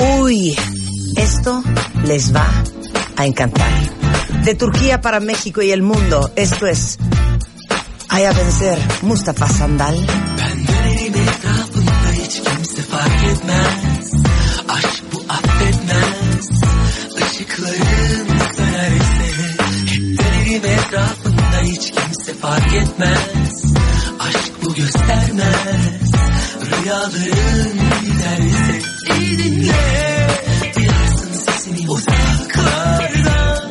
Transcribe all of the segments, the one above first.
Uy, esto les va a encantar. De Turquía para México y el mundo, esto es Ay a vencer Mustafa Sandal. Rüyaların giderse İyi dinle Duyarsın sesini uzaklarda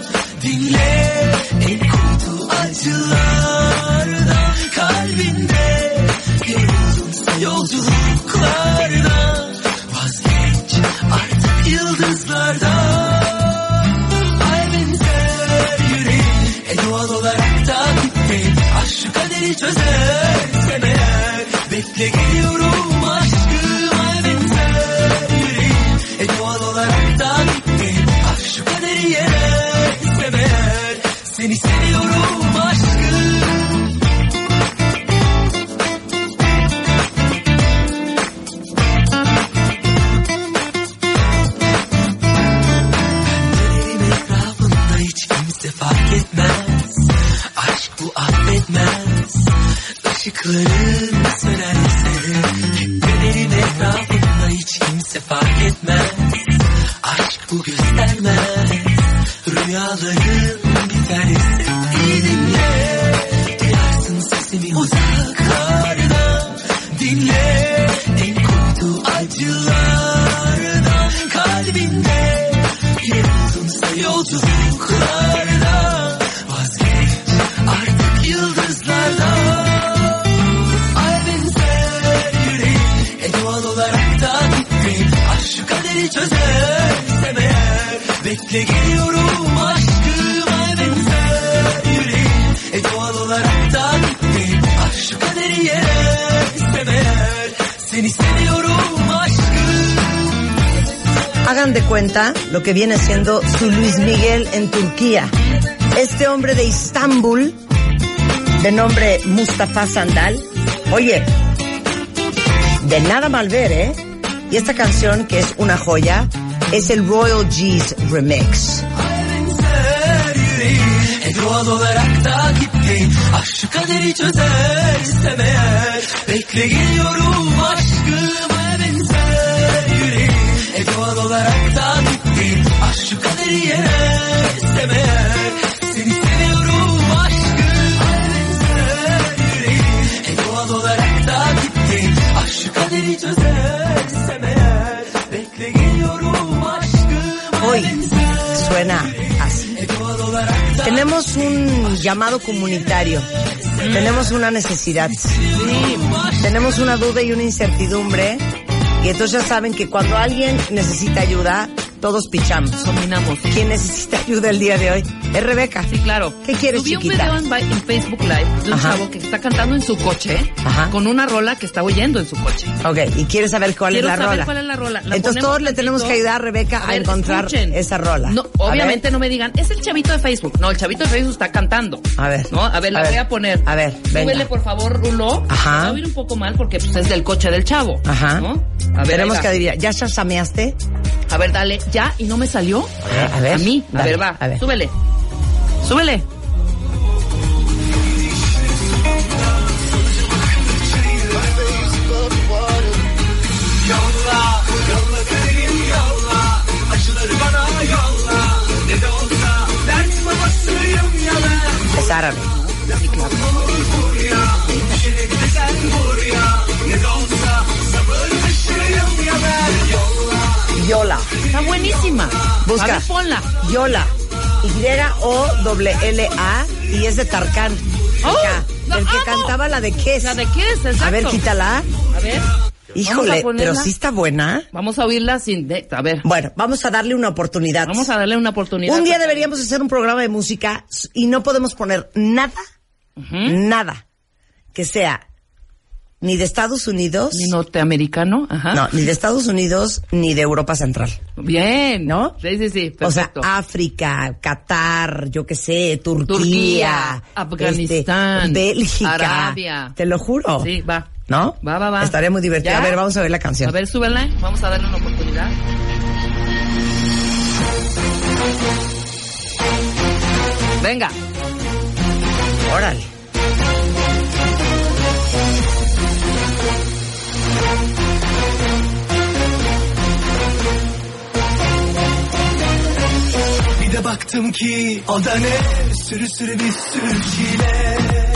Dinle en kuytu acılarda Kalbinde yoruldunsa yolculuklarda Vazgeç artık yıldızlardan Ay benzer yüreğim E doğal olarak da gitti Aşk şu kaderi çözersem eğer Bekle geliyorum que viene siendo su Luis Miguel en Turquía. Este hombre de Istambul, de nombre Mustafa Sandal, oye, de nada mal ver, ¿eh? Y esta canción, que es una joya, es el Royal G's Remix. Hoy suena así. Tenemos un llamado comunitario. Tenemos una necesidad. Tenemos una duda y una incertidumbre. Y entonces ya saben que cuando alguien necesita ayuda, todos pichamos. Combinamos. ¿Quién necesita ayuda el día de hoy? Es Rebeca. Sí, claro. ¿Qué quieres, Subí un chiquita? video en, Facebook Live de un Ajá. chavo que está cantando en su coche Ajá. con una rola que está oyendo en su coche. Ok, y quieres saber cuál Quiero es la saber rola. cuál es la rola. La Entonces todos le tenemos que ayudar a Rebeca a, ver, encontrar escuchen. esa rola. No, obviamente no me digan, es el chavito de Facebook. No, el chavito de Facebook está cantando. A ver. ¿No? A ver, la A ver. voy a poner. A ver, venga. Súbele, por favor, Rulo. Ajá. Va a oír un poco mal porque pues, es del coche del chavo. Ajá. ¿No? A ver, Tenemos que adivinar. ¿Ya chasameaste? A ver, dale. ¿Ya? ¿Y no me salió? A ver, a ver. A mí. A ver, va. a ver. Súbele. Súbele. Yola. Y-O-L-L-A y es de Tarkan. Oh. El que amo. cantaba la de Kiss. La de Kiss, exacto. A ver, quítala. A ver. Híjole, pero sí está buena. Vamos a oírla sin... de- a ver. Bueno, vamos a darle una oportunidad. Vamos a darle una oportunidad. Un día deberíamos hacer un programa de música y no podemos poner nada, nada que sea ni de Estados Unidos, Ni norteamericano. Ajá. no, ni de Estados Unidos ni de Europa Central. Bien. ¿No? Sí, sí, sí. O sea. África, Qatar, yo qué sé, Turquía, Turquía, Afganistán, este, Bélgica, Arabia. te lo juro. Sí, va. ¿No? Va, va, va. Estaría muy divertido. ¿Ya? A ver, vamos a ver la canción. A ver, súbela. Vamos a darle una oportunidad. Venga. Órale. Baktım ki o da ne? Sürü sürü bir sürü çile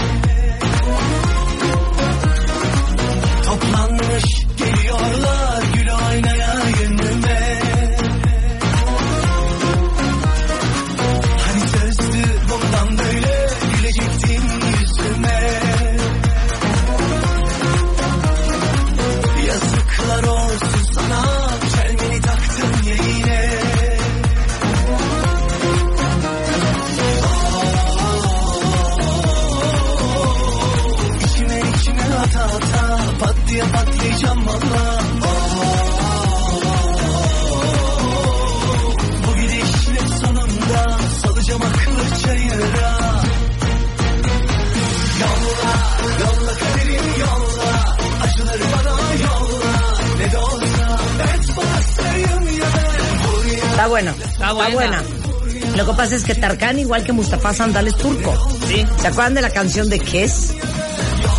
es que Tarkan, igual que Mustafa Sandal, es turco. Sí. ¿Se acuerdan de la canción de Kiss?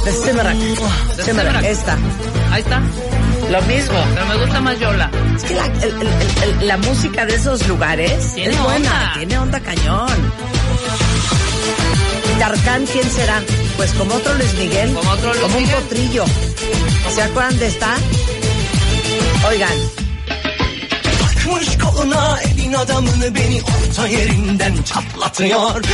De. De Simarak, Simarak. esta. Ahí está. Lo mismo. Pero me gusta más Yola. Es que la, el- el- el- la música de esos lugares Tiene es buena, onda. tiene onda cañón. Tarkan, ¿quién será? Pues como otro Luis Miguel, Como otro Luis como un potrillo. ¿Se acuerdan de esta? Oigan, Elin adamını beni orta yerinden çatlatıyor.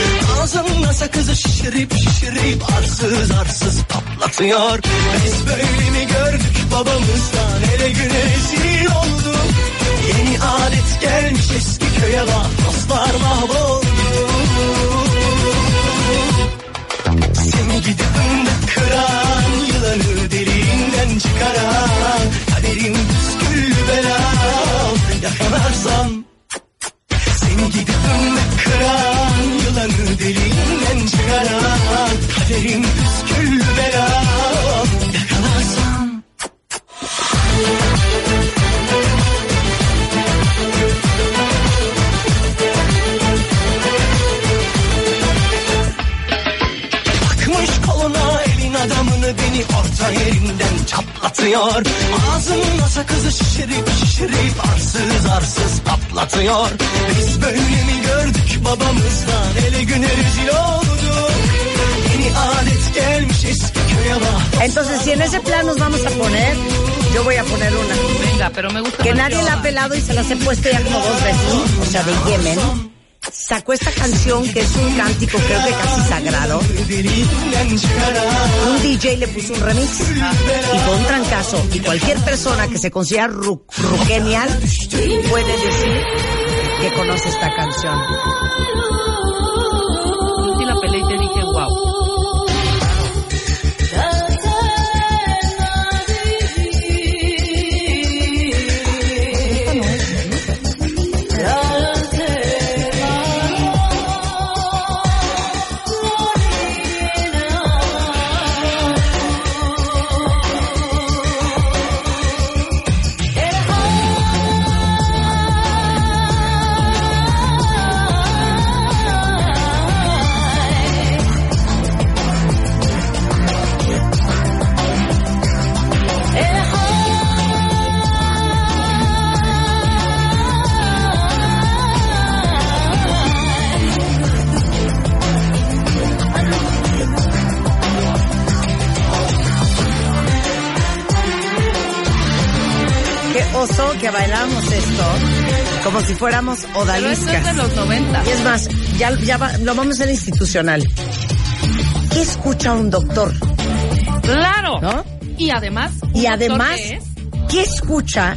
Ağzımda sakızı şişirip şişirip arsız arsız patlatıyor. Biz böyle mi gördük babamızdan hele güne rezil olduk Yeni adet gelmiş eski köye bak dostlar mahvoldu. Seni gidip kıran Yılanı deliğinden çıkaran Kaderim püskül belam Yakalarsam Gidip önüme kıran Yılanı deliğinden çıkaran Kaderin püsküllü bela. Beni orta yerinden çatlatıyor. Ağzımda sakızı şişirip şişirip arsız arsız patlatıyor. Biz böyle mi gördük babamızdan ele güne rezil olduk. Yeni adet gelmiş eski köye bak entonces si en ese plan nos vamos a poner, yo voy a poner una. Venga, pero me gusta Que nadie la ha pelado y se las he puesto ya como dos veces, o sea, de Yemen. Sacó esta canción que es un cántico creo que casi sagrado. Un DJ le puso un remix y fue un trancazo. Y cualquier persona que se considera ru ruquenial puede decir que conoce esta canción. Como si fuéramos Pero esto es de odaliscas. los 90. Y es más, ya, ya va- lo vamos a hacer institucional. ¿qué escucha un doctor? Claro. ¿No? Y además. Y ¿un doctor además, qué es? ¿qué escucha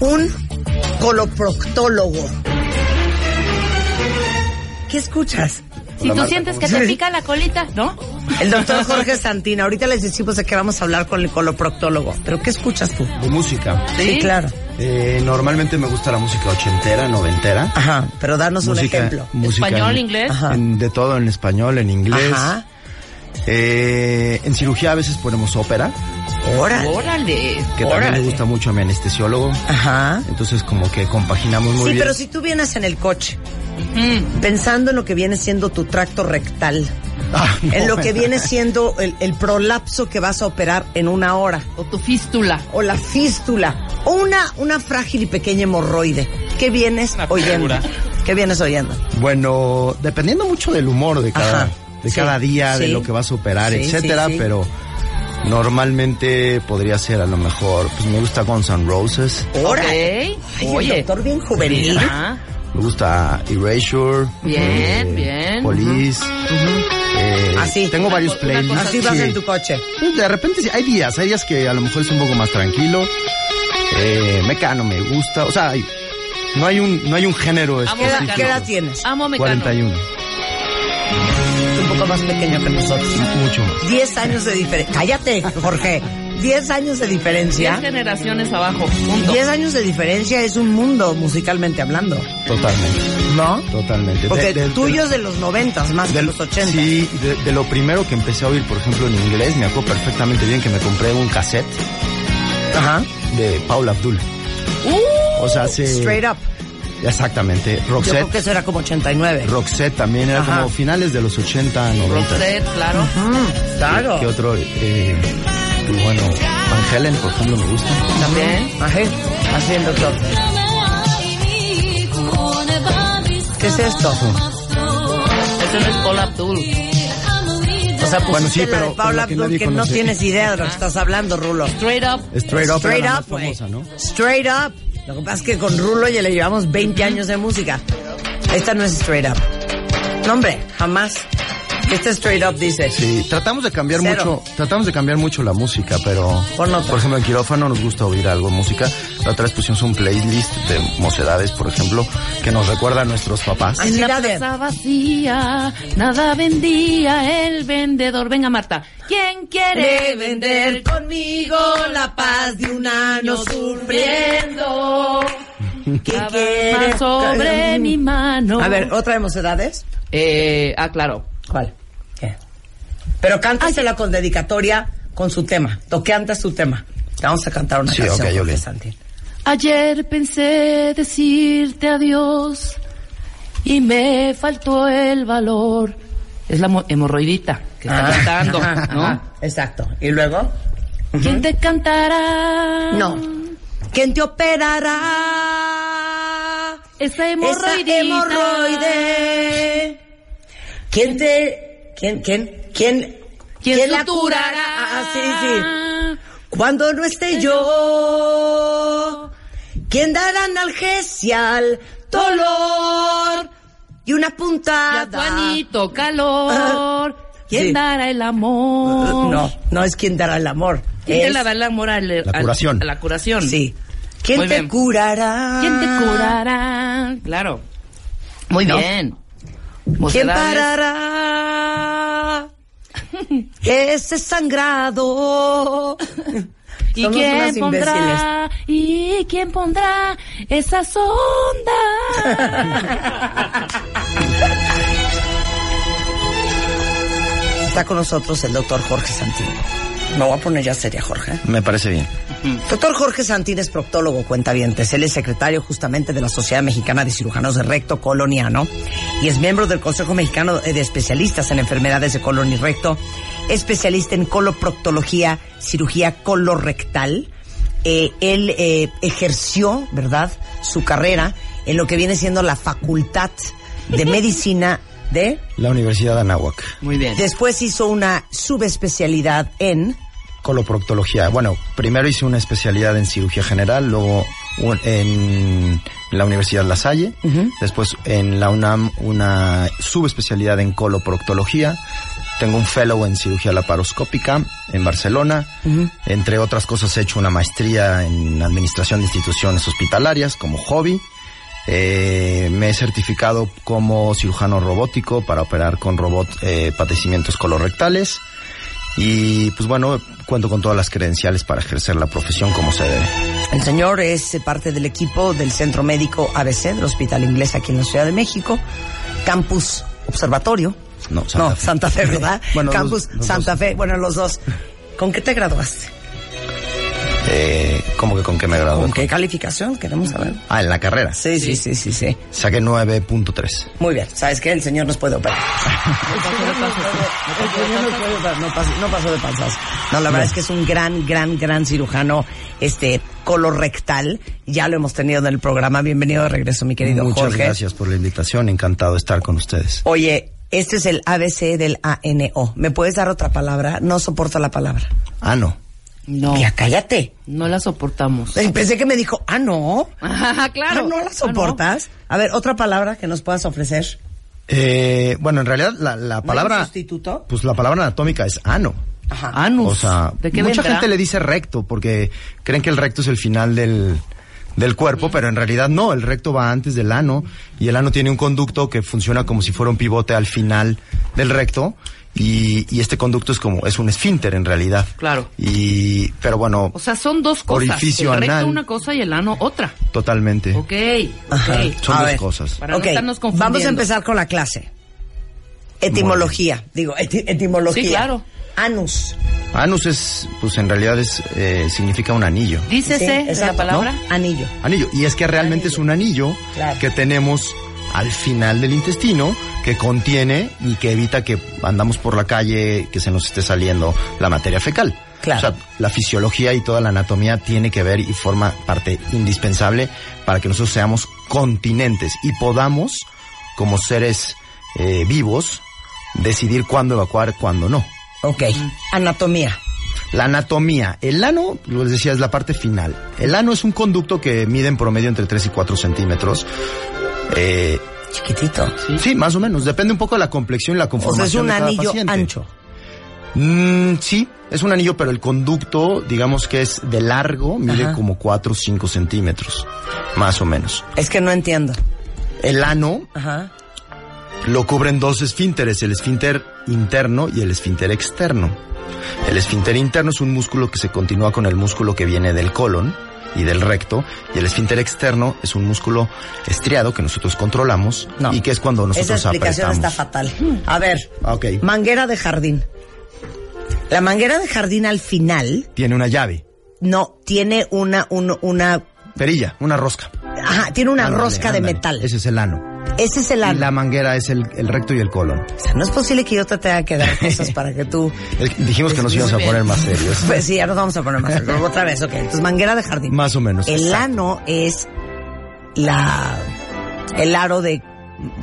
un coloproctólogo? ¿Qué escuchas? Si tú sientes que te Sí. pica la colita, ¿no? El doctor Jorge Santina. Ahorita les decimos de qué vamos a hablar con el coloproctólogo. ¿Pero qué escuchas tú? De música. Sí, claro. Eh, normalmente me gusta la música ochentera, noventera. Ajá, pero danos un ejemplo. música Español, en- inglés. Ajá. en- de todo en español, en inglés. Ajá. Eh, en cirugía a veces ponemos ópera, Órale. Órale. que también Órale. me gusta mucho a mi anestesiólogo. Ajá. Entonces como que compaginamos muy Sí, bien. pero si tú vienes en el coche Mm. pensando en lo que viene siendo tu tracto rectal, Ah, no. en lo que viene siendo el, el prolapso que vas a operar en una hora, O tu fístula. o la fístula, o una, una frágil y pequeña hemorroide, ¿qué vienes Una oyendo? figura. ¿Qué vienes oyendo? Bueno, dependiendo mucho del humor de cada, Ajá. de Sí, cada día, de lo que vas a operar, Sí, etcétera, sí, sí. pero normalmente podría ser a lo mejor, pues me gusta Guns N' Roses, el Oye. doctor bien juvenil. Me gusta Erasure, Bien, eh, bien. Police, eh, Así. tengo varios playlists. Así vas sí. en tu coche. De repente sí, hay días, hay días que a lo mejor es un poco más tranquilo. Eh, Mecano me gusta, o sea, hay- no hay un no hay un género Amo ¿Qué edad, específico. qué edad tienes? Amo Mecano. 41, Un poco más pequeño que nosotros. mucho más. 10 años de diferencia. Cállate, Jorge. 10 años de diferencia. Diez generaciones abajo. Punto. 10 años de diferencia es un mundo musicalmente hablando, Totalmente, ¿no? totalmente. Porque De- de- tuyos de los 90 más que de- los 80. Sí, de, de lo primero que empecé a oír, por ejemplo, en inglés, me acuerdo perfectamente bien que me compré un cassette Ajá. de Paula Abdul. o sea. Straight up. Exactamente. Yo creo Roxette. que eso era como 89. Roxette también era Ajá. como finales de los 80, 90. Rosette, claro. Claro. ¿Qué otro? Eh, pues bueno, Van Helen, por ejemplo, me gusta. También. Ajá. Haciendo todo. ¿Qué es esto? Ese no es Paul Abdul. O sea, pues Bueno, sí, la pero- de Paula la que no tienes idea de lo que estás hablando, Rulo. Straight up. Straight Up Straight up. Straight up. Lo que pasa es que con Rulo ya le llevamos 20 años de música. Esta no es straight up. No, hombre, jamás. Esta straight up dice. Sí, tratamos de cambiar Cero. mucho, tratamos de cambiar mucho la música, pero por ejemplo en quirófano nos gusta oír algo de música. La otra vez pusimos un playlist de mocedades, por ejemplo, que nos recuerda a nuestros papás. En la plaza vacía, nada vendía el vendedor. Venga, Marta. ¿Quién quiere vender conmigo la paz de un año sufriendo? ¿Qué quiere? sobre mi mano? A ver, ¿otra de mocedades? Eh, ah, claro. ¿Cuál? Pero cántasela con dedicatoria con su tema. ¿Tú cantas tu tema? Te vamos a cantar una Sí, canción, ok, Jorge ok. Santín. Ayer pensé decirte adiós y me faltó el valor. Es la mo- hemorroidita que está Ah, cantando, ajá, ¿no? ajá, Exacto. ¿Y luego? ¿Quién te cantará? No. ¿Quién te operará? Esa Esa hemorroidita. hemorroide. ¿Quién te... ¿Quién, quién, quién... ¿Quién, la curará? Ah, sí, sí. Cuando no esté yo, ¿quién dará analgesia al dolor? Y una Ya puntada. Juanito, calor. ¿Quién Sí. dará el amor? No, no es quien dará el amor. ¿Quién es, te la da el amor al, La al- curación. a la curación? Sí. ¿Quién Muy te bien. curará? ¿Quién te curará? Claro. Muy No. bien. ¿Quién parará? Ese sangrado. ¿Y Somos quién pondrá? ¿Y quién pondrá esa sonda? Está con nosotros el doctor Jorge Santín. Me voy a poner ya seria, Jorge. Me parece bien. Doctor Jorge Santín es proctólogo, cuentavientes. Él es secretario justamente de la Sociedad Mexicana de Cirujanos de Recto, Coloniano, y es miembro del Consejo Mexicano de Especialistas en Enfermedades de Colon y Recto, especialista en coloproctología, cirugía colorectal. Eh, él eh, ejerció, ¿verdad?, su carrera en lo que viene siendo la Facultad de Medicina de... La Universidad de Anáhuac. Muy bien. Después hizo una subespecialidad en... Coloproctología. Bueno, primero hice una especialidad en cirugía general, luego un- en la Universidad La Salle, después en la UNAM una subespecialidad en coloproctología, tengo un fellow en cirugía laparoscópica en Barcelona. Entre otras cosas he hecho una maestría en administración de instituciones hospitalarias como hobby. Eh, me he certificado como cirujano robótico para operar con robot eh, padecimientos colorectales. Y pues bueno, cuento con todas las credenciales para ejercer la profesión como se debe. El señor es parte del equipo del Centro Médico ABC del Hospital Inglés aquí en la Ciudad de México, Campus Observatorio. No, Santa no, Fe. Santa Fe, ¿verdad? Bueno, los- Campus los Santa dos. Fe, bueno, los dos. ¿Con qué te graduaste? Eh, ¿Cómo que con qué me gradué? ¿Con qué calificación? Queremos saber. Ah, en la carrera. Sí, sí, sí, sí, sí. Saqué 9.3. Muy bien. ¿Sabes qué? El señor nos puede operar. El señor nos puede operar. No pasó, de panzazo. No, la verdad es que es un gran, gran, gran cirujano, este, colorectal. Ya lo hemos tenido en el programa. Bienvenido de regreso, mi querido Muchas Jorge. gracias por la invitación. Encantado de estar con ustedes. Oye, este es el ABC del ANO. ¿Me puedes dar otra palabra? No soporto la palabra. Ah, no. No, Ya cállate. no la soportamos. Eh, Pensé que me dijo, ah, no. Ajá, claro. Ah, no la soportas. A ver, otra palabra que nos puedas ofrecer. Eh, bueno, en realidad la, la un palabra... sustituto? Pues la palabra anatómica es ano. Ajá. Anus. O sea, ¿De qué mucha vendrá? gente le dice recto porque creen que el recto es el final del, del cuerpo, pero en realidad no, el recto va antes del ano y el ano tiene un conducto que funciona como si fuera un pivote al final del recto y, y este conducto es como, es un esfínter en realidad. Claro. Y, pero bueno, O sea, son dos cosas. Orificio el recto anal. una cosa y el ano otra. totalmente. Ok, Ajá. ok. Son A dos ver. cosas. Para Ok, no estarnos confundiendo. Vamos a empezar con la clase. Etimología. Digo, eti- etimología. Sí, claro. Anus. Anus es, pues en realidad es, eh, significa un anillo. Dícese Sí, de la palabra. Anillo. Anillo. Y es que realmente es un anillo Claro. que tenemos al final del intestino que contiene y que evita que andamos por la calle que se nos esté saliendo la materia fecal. Claro. O sea, la fisiología y toda la anatomía tiene que ver y forma parte indispensable para que nosotros seamos continentes y podamos, como seres eh, vivos, decidir cuándo evacuar, cuándo no. Ok. Anatomía. La anatomía. El ano, les decía, es la parte final. El ano es un conducto que mide en promedio entre 3 y 4 centímetros. Eh, Chiquitito. sí. más o menos. Depende un poco de la complexión y la O sea, conformación es un de cada anillo paciente. ancho. Mm, sí, es un anillo, pero el conducto, digamos que es de largo, mide Ajá. como 4 o 5 centímetros. Más o menos. Es que no entiendo. El ano Ajá. Lo cubren dos esfínteres, el esfínter interno y el esfínter externo. El esfínter interno es un músculo que se continúa con el músculo que viene del colon y del recto, y el esfínter externo es un músculo estriado que nosotros controlamos No. y que es cuando Esa nosotros explicación apretamos. está fatal. A ver. Manguera de jardín. La manguera de jardín al final Tiene una llave, no tiene una un- una perilla, una rosca. ajá, tiene una Ándale, rosca de metal. Ese es el ano. Ese es el Y ano. la manguera es el, el recto y el colon. O sea, no es posible que yo te tenga que dar cosas para que tú dijimos que nos íbamos a poner más serios. Pues sí, ya nos vamos a poner más. Pero otra vez, ok. Entonces, manguera de jardín. Más o menos. El exacto. ano es la el aro de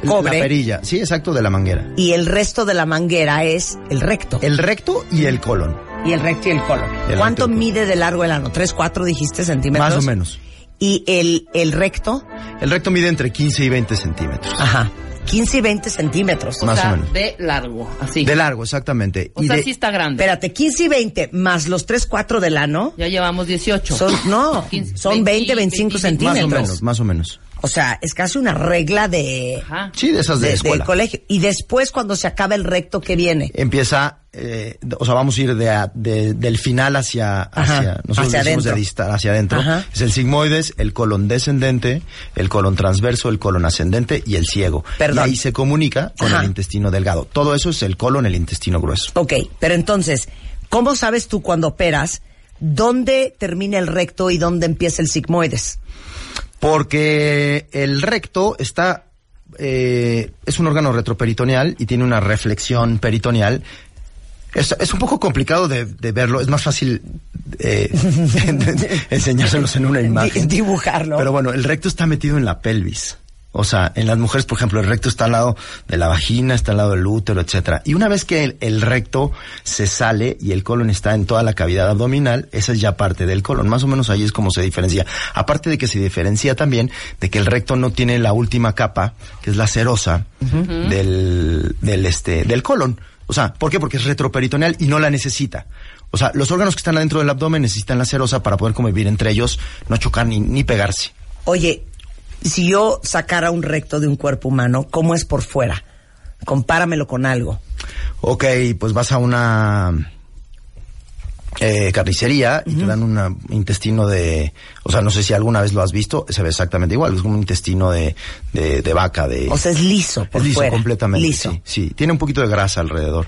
cobre La perilla, sí, exacto, de la manguera. y el resto de la manguera es el recto. El recto y el colon. y el recto y el colon. El ¿Cuánto y mide de largo el ano? ¿Tres, cuatro dijiste centímetros? Más o menos. Y el, el recto, El recto mide entre 15 y 20 centímetros. ajá, 15 y 20 centímetros. O Más sea, o menos. de largo, así. De largo, exactamente. o y sea, de- sí está grande. Espérate, 15 y 20 más los 3, 4 del ano Ya llevamos 18. son, no, 15, son 20, 25 más centímetros. o menos, más o menos. O sea, es casi una regla de, Ajá. Sí, de esas de, de, escuela. colegio. Y después, cuando se acaba el recto, que viene? Empieza, eh, o sea, vamos a ir de, de- del final hacia, Ajá, hacia nosotros hacia decimos adentro. hacia adentro. Ajá. Es el sigmoides, el colon descendente, el colon transverso, el colon ascendente y el ciego. Perdón. Y ahí se comunica con Ajá. el intestino delgado. Todo eso es el colon, el intestino grueso. Ok, pero entonces, ¿cómo sabes tú cuando operas dónde termina el recto y dónde empieza el sigmoides? Porque el recto está, eh, es un órgano retroperitoneal y tiene una reflexión peritoneal. Es, es un poco complicado de, de verlo, es más fácil eh, enseñárselos en una imagen. dibujarlo. Pero bueno, el recto está metido en la pelvis. O sea, en las mujeres, por ejemplo, el recto está al lado de la vagina, está al lado del útero, etcétera. Y una vez que el, el recto se sale y el colon está en toda la cavidad abdominal, esa es ya parte del colon. Más o menos ahí es como se diferencia. Aparte de que se diferencia también de que el recto no tiene la última capa, que es la serosa del, del este, del colon. O sea, ¿por qué? Porque es retroperitoneal y no la necesita. O sea, los órganos que están adentro del abdomen necesitan la serosa para poder convivir entre ellos, no chocar ni, ni pegarse. Oye, si yo sacara un recto de un cuerpo humano, ¿cómo es por fuera? Compáramelo con algo. Ok, pues vas a una eh, carnicería y te dan un intestino de, o sea, no sé si alguna vez lo has visto, se ve exactamente igual, es como un intestino de, de, de vaca, de... O sea, es liso por es liso fuera. completamente. Liso. Sí, sí, tiene un poquito de grasa alrededor.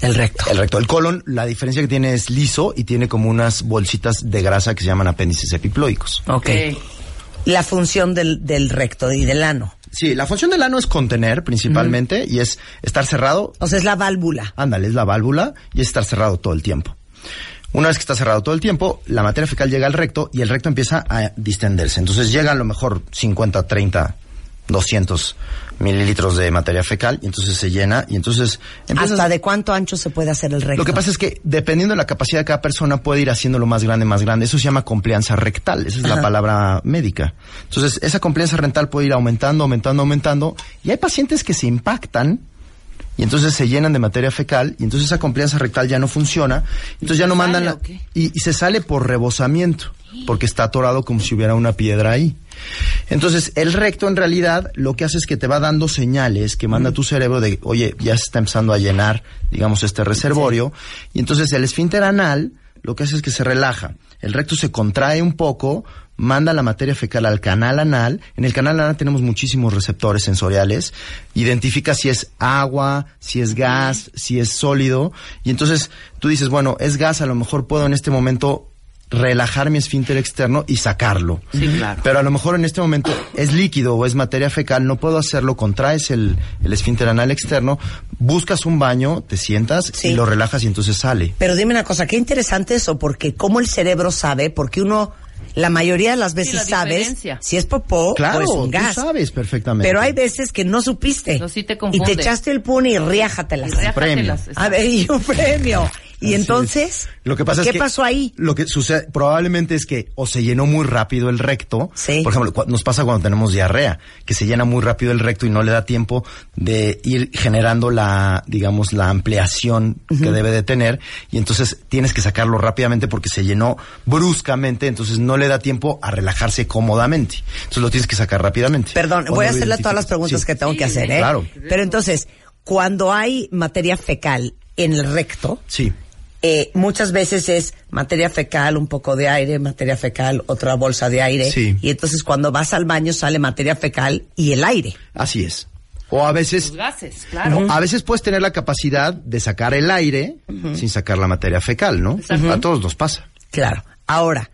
El recto. El recto. El colon, la diferencia que tiene es liso y tiene como unas bolsitas de grasa que se llaman apéndices epiploicos. Ok. La función del, del recto y del ano. Sí, la función del ano es contener principalmente y es estar cerrado. O sea, es la válvula. Ándale, es la válvula y es estar cerrado todo el tiempo. Una vez que está cerrado todo el tiempo, la materia fecal llega al recto y el recto empieza a distenderse. Entonces llega a lo mejor 50, 30, 200 mililitros de materia fecal y entonces se llena y entonces ¿Hasta de cuánto ancho se puede hacer el recto? Lo que pasa es que dependiendo de la capacidad de cada persona puede ir haciéndolo más grande, más grande. Eso se llama complianza rectal. Esa es Ajá. la palabra médica. Entonces, esa complianza rectal puede ir aumentando, aumentando, aumentando. Y hay pacientes que se impactan y entonces se llenan de materia fecal y entonces esa complianza rectal ya no funciona. Entonces ya no ¿Sale mandan la, y se sale por rebosamiento porque está atorado como si hubiera una piedra ahí. Entonces, el recto en realidad lo que hace es que te va dando señales que manda tu cerebro de, oye, ya se está empezando a llenar, digamos, este reservorio. Y entonces el esfínter anal lo que hace es que se relaja. El recto se contrae un poco, manda la materia fecal al canal anal. En el canal anal tenemos muchísimos receptores sensoriales. Identifica si es agua, si es gas, si es sólido. Y entonces tú dices, bueno, es gas, a lo mejor puedo en este momento relajar mi esfínter externo y sacarlo. Sí, claro. Pero a lo mejor en este momento es líquido o es materia fecal, no puedo hacerlo, contraes el, el esfínter anal externo, buscas un baño, te sientas Sí. y lo relajas y entonces sale. Pero dime una cosa, qué interesante eso, porque cómo el cerebro sabe, porque uno, la mayoría de las veces la sabes si es popó Claro, o es un tú gas. sabes perfectamente. Pero hay veces que no supiste. No, sí te y te echaste el pun y riájatelas. Y premio. riájatelas, A ver, y un premio. Y Así entonces, es. Lo que pasa ¿qué es que pasó ahí? Lo que sucede probablemente es que o se llenó muy rápido el recto. Sí. Por ejemplo, nos pasa cuando tenemos diarrea, que se llena muy rápido el recto y no le da tiempo de ir generando la, digamos, la ampliación que debe de tener y entonces tienes que sacarlo rápidamente porque se llenó bruscamente, entonces no le da tiempo a relajarse cómodamente. Entonces lo tienes que sacar rápidamente. Perdón, voy a hacerle todas las preguntas Sí. que tengo que hacer, ¿eh? claro. Pero entonces, cuando hay materia fecal en el recto, Sí. Eh, muchas veces es materia fecal, un poco de aire, materia fecal, otra bolsa de aire. Sí. Y entonces cuando vas al baño sale materia fecal y el aire. Así es. O a veces Los gases, claro. A veces puedes tener la capacidad de sacar el aire sin sacar la materia fecal, ¿no? A todos nos pasa. Claro. Ahora,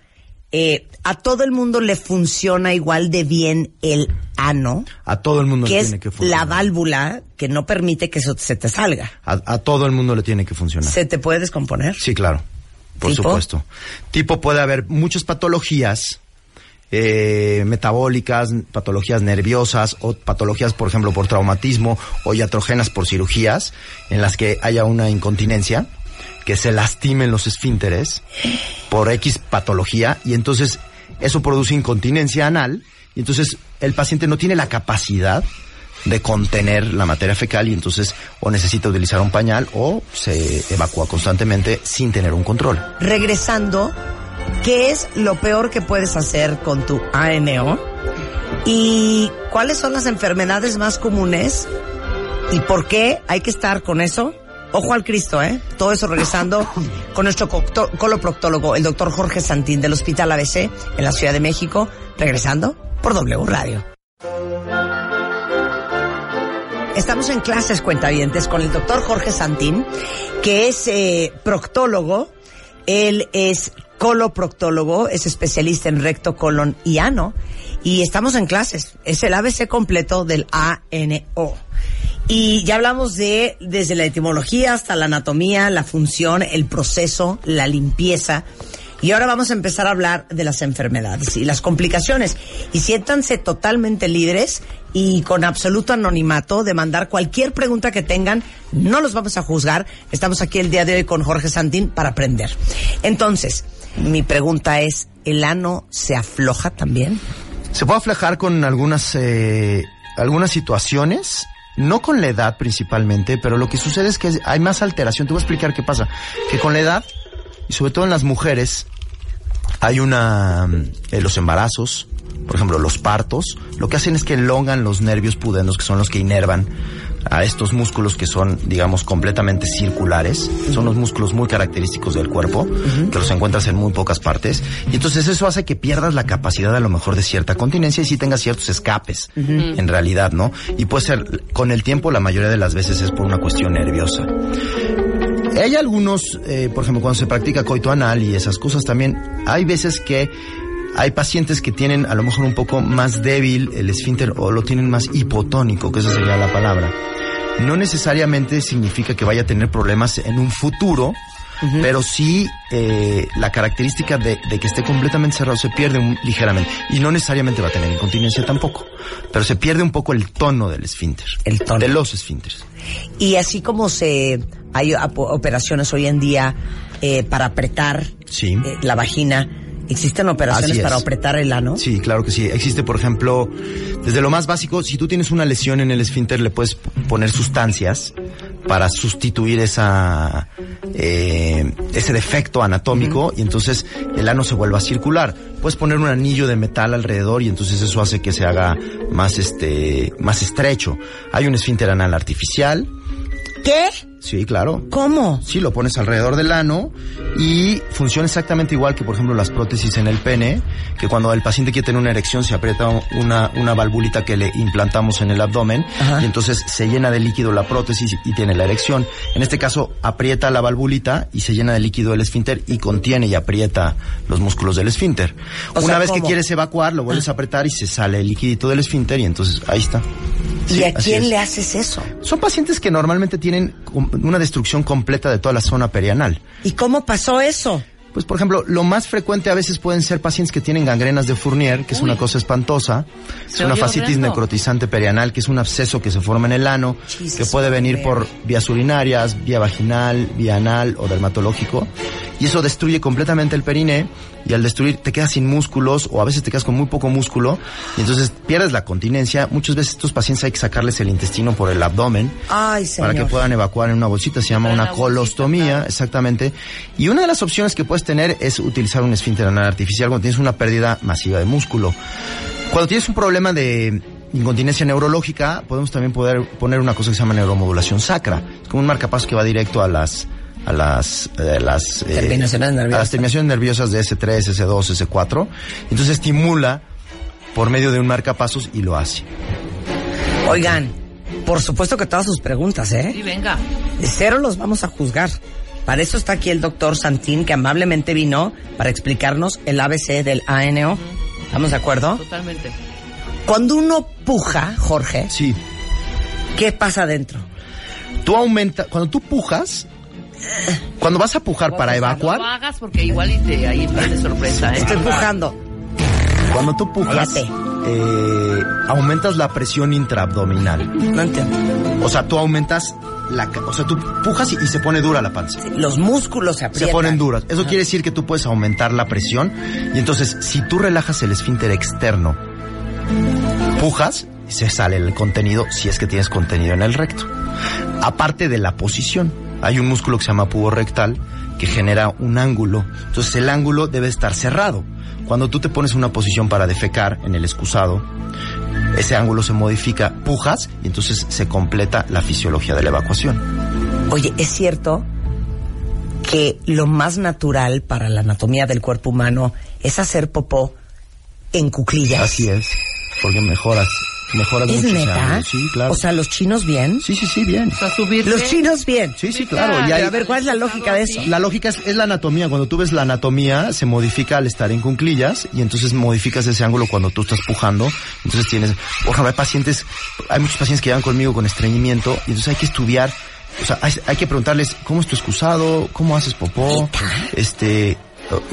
eh, a todo el mundo le funciona igual de bien el ano, A todo el mundo que le es tiene que funcionar. la válvula que no permite que eso se te salga. A, a todo el mundo le tiene que funcionar. ¿Se te puede descomponer? Sí, claro. Por ¿Tipo? supuesto. Tipo puede haber muchas patologías eh, metabólicas, patologías nerviosas o patologías, por ejemplo, por traumatismo o iatrogenas por cirugías en las que haya una incontinencia, que se lastimen los esfínteres por X patología y entonces eso produce incontinencia anal y entonces el paciente no tiene la capacidad de contener la materia fecal y entonces o necesita utilizar un pañal o se evacúa constantemente sin tener un control. Regresando, ¿qué es lo peor que puedes hacer con tu ANO? ¿Y cuáles son las enfermedades más comunes? ¿Y por qué hay que estar con eso? Ojo al Cristo, ¿eh? Todo eso regresando con nuestro coloproctólogo, el doctor Jorge Santín del Hospital ABC en la Ciudad de México. Regresando por W Radio. Estamos en clases cuentavientes con el doctor Jorge Santín, que es eh, proctólogo. Él es coloproctólogo, es especialista en recto, colon y ano. Y estamos en clases. Es el ABC completo del ANO. Y ya hablamos de desde la etimología hasta la anatomía, la función, el proceso, la limpieza. Y ahora vamos a empezar a hablar de las enfermedades y las complicaciones. Y siéntanse totalmente libres y con absoluto anonimato de mandar cualquier pregunta que tengan. No los vamos a juzgar. Estamos aquí el día de hoy con Jorge Santín para aprender. Entonces, mi pregunta es, ¿el ano se afloja también? Se puede aflejar con algunas, eh, algunas situaciones no con la edad principalmente, pero lo que sucede es que hay más alteración. Te voy a explicar qué pasa. Que con la edad, y sobre todo en las mujeres, hay una... eh, los embarazos, por ejemplo, los partos, lo que hacen es que elongan los nervios pudendos, que son los que inervan a estos músculos que son, digamos, completamente circulares. Son los músculos muy característicos del cuerpo, que los encuentras en muy pocas partes. Y entonces eso hace que pierdas la capacidad a lo mejor de cierta continencia y sí tengas ciertos escapes, en realidad, ¿no? Y puede ser, con el tiempo, la mayoría de las veces es por una cuestión nerviosa. Hay algunos, eh, por ejemplo, cuando se practica coito anal y esas cosas también, hay veces que hay pacientes que tienen a lo mejor un poco más débil el esfínter o lo tienen más hipotónico, que esa sería la palabra. No necesariamente significa que vaya a tener problemas en un futuro, pero sí eh, la característica de, de que esté completamente cerrado se pierde un- ligeramente. Y no necesariamente va a tener incontinencia tampoco, pero se pierde un poco el tono del esfínter. El tono. De los esfínteres. Y así como se hay operaciones hoy en día eh, para apretar Sí. eh, la vagina, existen operaciones para apretar el ano. Sí, claro que sí. Existe, por ejemplo, desde lo más básico, si tú tienes una lesión en el esfínter, le puedes poner sustancias para sustituir esa eh, ese defecto anatómico y entonces el ano se vuelva a circular. Puedes poner un anillo de metal alrededor y entonces eso hace que se haga más este más estrecho. Hay un esfínter anal artificial. ¿Qué? Sí, claro. ¿Cómo? Sí, lo pones alrededor del ano y funciona exactamente igual que, por ejemplo, las prótesis en el pene, que cuando el paciente quiere tener una erección se aprieta una, una valvulita que le implantamos en el abdomen Ajá. y entonces se llena de líquido la prótesis y tiene la erección. En este caso, aprieta la valvulita y se llena de líquido el esfínter y contiene y aprieta los músculos del esfínter. O una sea, vez que ¿cómo? quieres evacuar, lo vuelves a apretar y se sale el liquidito del esfínter y entonces ahí está. ¿Y a quién le haces eso? Son pacientes que normalmente tienen una destrucción completa de toda la zona perianal. ¿Y cómo pasó eso? Pues, por ejemplo, lo más frecuente a veces pueden ser pacientes que tienen gangrenas de Fournier, que es una cosa espantosa. Es una fascitis horrendo. necrotizante perianal, que es un absceso que se forma en el ano, Jesus, que puede venir por vías urinarias, vía vaginal, vía anal o dermatológico. Y eso destruye completamente el periné y al destruir te quedas sin músculos o a veces te quedas con muy poco músculo y entonces pierdes la continencia. Muchas veces estos pacientes hay que sacarles el intestino por el abdomen Ay, para que puedan evacuar en una bolsita. Se llama una bolsita, colostomía, claro. exactamente. Y una de las opciones que puedes tener es utilizar un esfínter anal artificial cuando tienes una pérdida masiva de músculo. Cuando tienes un problema de incontinencia neurológica, podemos también poder poner una cosa que se llama neuromodulación sacra. Es como un marcapaso que va directo a las a las, eh, las eh, Terminaciones nerviosas. a las terminaciones nerviosas de S3, S2, S4. Entonces estimula por medio de un marcapasos y lo hace. Oigan, por supuesto que todas sus preguntas, ¿eh? Sí, venga. De cero los vamos a juzgar. Para eso está aquí el doctor Santín, que amablemente vino para explicarnos el ABC del ANO. ¿Estamos de acuerdo? Totalmente. Cuando uno puja, Jorge, Sí. ¿qué pasa adentro? Tú aumenta, cuando tú pujas, cuando vas a pujar para No evacuar, lo hagas porque igual y te, ahí viene sorpresa, ¿eh? Estoy pujando. cuando tú pujas, Cállate. eh, aumentas la presión intraabdominal. No entiendo. O sea, tú aumentas la, o sea, tú pujas y, y se pone dura la panza. Los músculos se Se aprietan. ponen duras. Eso quiere decir que tú puedes aumentar la presión y entonces si tú relajas el esfínter externo, pujas y se sale el contenido si es que tienes contenido en el recto. Aparte de la posición, hay un músculo que se llama pubo rectal que genera un ángulo. Entonces el ángulo debe estar cerrado. Cuando tú te pones en una posición para defecar en el excusado, ese ángulo se modifica, pujas y entonces se completa la fisiología de la evacuación. Oye, ¿es cierto que lo más natural para la anatomía del cuerpo humano es hacer popó en cuclillas? Así es, porque mejoras, mejoras ¿Es mucho ese neta? Sí, claro. O sea, los chinos bien. sí, sí, sí, bien. O sea, subirte. Los chinos bien. Sí, sí, claro. Y hay- a ver, ¿cuál es la lógica de eso? la lógica es, es la anatomía. Cuando tú ves la anatomía, se modifica al estar en cunclillas y entonces modificas ese ángulo cuando tú estás pujando. Entonces tienes, por ejemplo, hay pacientes, hay muchos pacientes que llegan conmigo con estreñimiento y entonces hay que estudiar, o sea, hay, hay que preguntarles cómo es tu excusado, cómo haces popó, este,